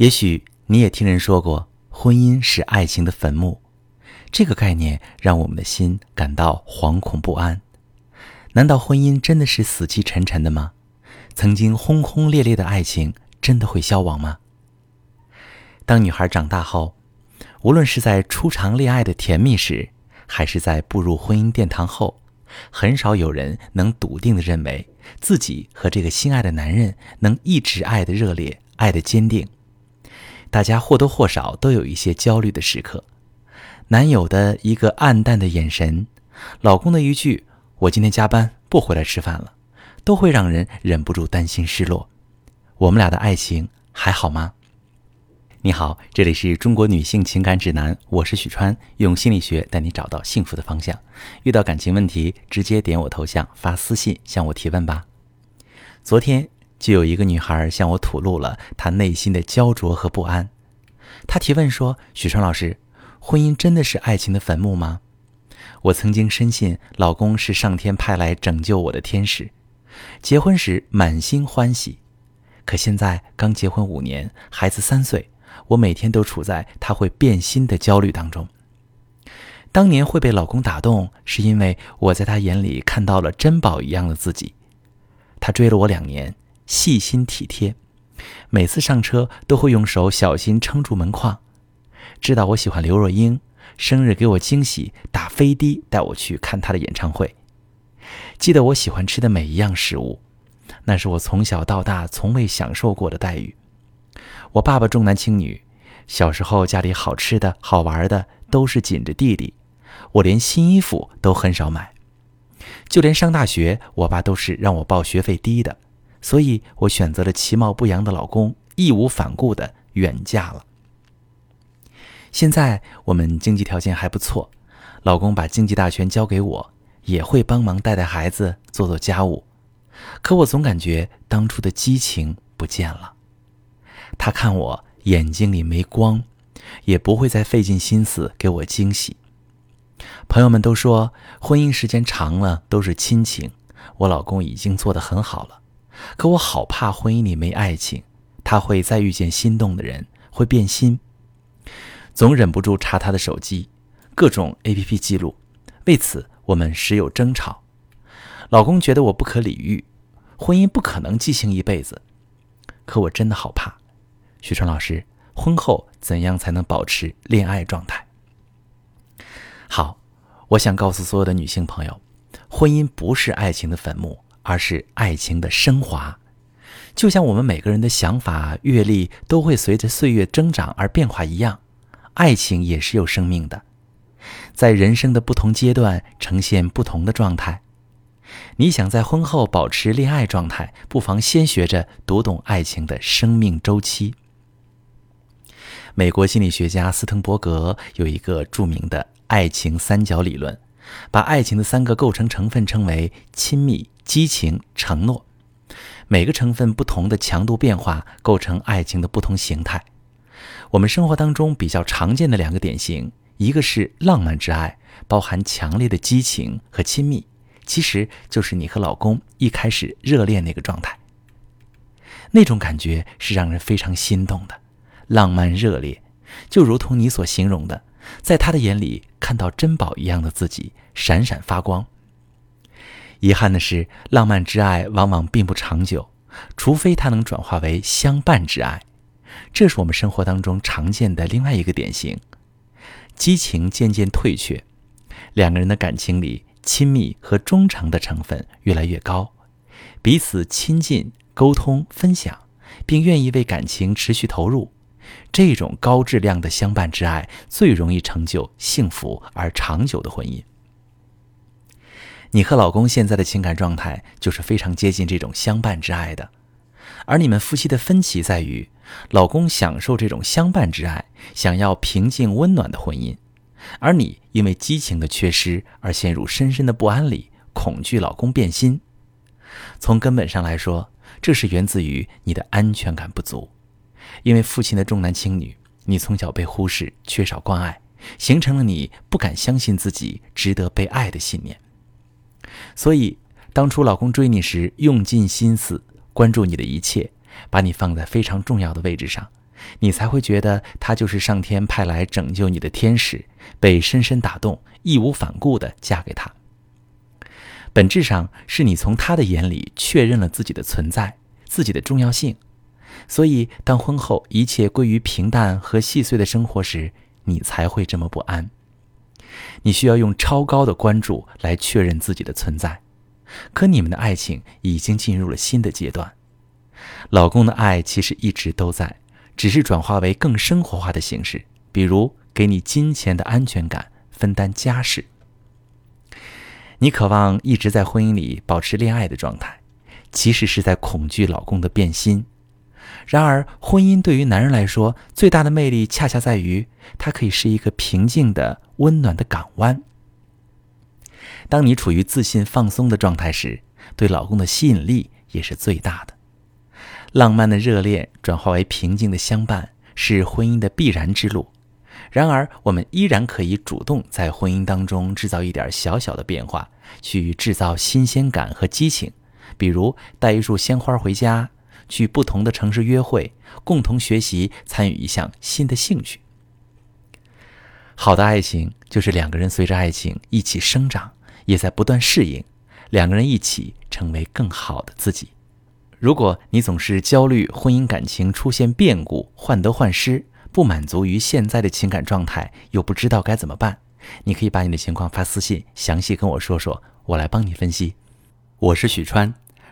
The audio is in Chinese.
也许你也听人说过，婚姻是爱情的坟墓，这个概念让我们的心感到惶恐不安。难道婚姻真的是死气沉沉的吗？曾经轰轰烈烈的爱情真的会消亡吗？当女孩长大后，无论是在初尝恋爱的甜蜜时，还是在步入婚姻殿堂后，很少有人能笃定的认为自己和这个心爱的男人能一直爱的热烈，爱的坚定。大家或多或少都有一些焦虑的时刻，男友的一个暗淡的眼神，老公的一句“我今天加班不回来吃饭了”，都会让人忍不住担心失落。我们俩的爱情还好吗？你好，这里是中国女性情感指南，我是许川，用心理学带你找到幸福的方向。遇到感情问题，直接点我头像发私信向我提问吧。昨天。就有一个女孩向我吐露了她内心的焦灼和不安。她提问说：“许川老师，婚姻真的是爱情的坟墓吗？”我曾经深信老公是上天派来拯救我的天使，结婚时满心欢喜。可现在刚结婚五年，孩子三岁，我每天都处在他会变心的焦虑当中。当年会被老公打动，是因为我在他眼里看到了珍宝一样的自己。他追了我两年。细心体贴，每次上车都会用手小心撑住门框，知道我喜欢刘若英，生日给我惊喜，打飞的带我去看她的演唱会。记得我喜欢吃的每一样食物，那是我从小到大从未享受过的待遇。我爸爸重男轻女，小时候家里好吃的好玩的都是紧着弟弟，我连新衣服都很少买，就连上大学，我爸都是让我报学费低的。所以我选择了其貌不扬的老公，义无反顾的远嫁了。现在我们经济条件还不错，老公把经济大权交给我，也会帮忙带带孩子、做做家务。可我总感觉当初的激情不见了。他看我眼睛里没光，也不会再费尽心思给我惊喜。朋友们都说婚姻时间长了都是亲情，我老公已经做得很好了。可我好怕婚姻里没爱情，他会再遇见心动的人，会变心。总忍不住查他的手机，各种 APP 记录。为此，我们时有争吵。老公觉得我不可理喻，婚姻不可能激情一辈子。可我真的好怕。许川老师，婚后怎样才能保持恋爱状态？好，我想告诉所有的女性朋友，婚姻不是爱情的坟墓。而是爱情的升华，就像我们每个人的想法、阅历都会随着岁月增长而变化一样，爱情也是有生命的，在人生的不同阶段呈现不同的状态。你想在婚后保持恋爱状态，不妨先学着读懂爱情的生命周期。美国心理学家斯滕伯格有一个著名的爱情三角理论，把爱情的三个构成成分称为亲密。激情、承诺，每个成分不同的强度变化，构成爱情的不同形态。我们生活当中比较常见的两个典型，一个是浪漫之爱，包含强烈的激情和亲密，其实就是你和老公一开始热恋那个状态。那种感觉是让人非常心动的，浪漫热烈，就如同你所形容的，在他的眼里看到珍宝一样的自己，闪闪发光。遗憾的是，浪漫之爱往往并不长久，除非它能转化为相伴之爱。这是我们生活当中常见的另外一个典型。激情渐渐退却，两个人的感情里亲密和忠诚的成分越来越高，彼此亲近、沟通、分享，并愿意为感情持续投入。这种高质量的相伴之爱，最容易成就幸福而长久的婚姻。你和老公现在的情感状态就是非常接近这种相伴之爱的，而你们夫妻的分歧在于，老公享受这种相伴之爱，想要平静温暖的婚姻，而你因为激情的缺失而陷入深深的不安里，恐惧老公变心。从根本上来说，这是源自于你的安全感不足，因为父亲的重男轻女，你从小被忽视，缺少关爱，形成了你不敢相信自己值得被爱的信念。所以，当初老公追你时，用尽心思关注你的一切，把你放在非常重要的位置上，你才会觉得他就是上天派来拯救你的天使，被深深打动，义无反顾地嫁给他。本质上是你从他的眼里确认了自己的存在，自己的重要性。所以，当婚后一切归于平淡和细碎的生活时，你才会这么不安。你需要用超高的关注来确认自己的存在。可你们的爱情已经进入了新的阶段，老公的爱其实一直都在，只是转化为更生活化的形式，比如给你金钱的安全感，分担家事。你渴望一直在婚姻里保持恋爱的状态，其实是在恐惧老公的变心。然而，婚姻对于男人来说，最大的魅力恰恰在于，它可以是一个平静的、温暖的港湾。当你处于自信放松的状态时，对老公的吸引力也是最大的。浪漫的热恋转化为平静的相伴，是婚姻的必然之路。然而，我们依然可以主动在婚姻当中制造一点小小的变化，去制造新鲜感和激情，比如带一束鲜花回家，去不同的城市约会，共同学习，参与一项新的兴趣。好的爱情就是两个人随着爱情一起生长，也在不断适应，两个人一起成为更好的自己。如果你总是焦虑婚姻感情出现变故，患得患失。不满足于现在的情感状态，又不知道该怎么办，你可以把你的情况发私信，详细跟我说说，我来帮你分析。我是许川，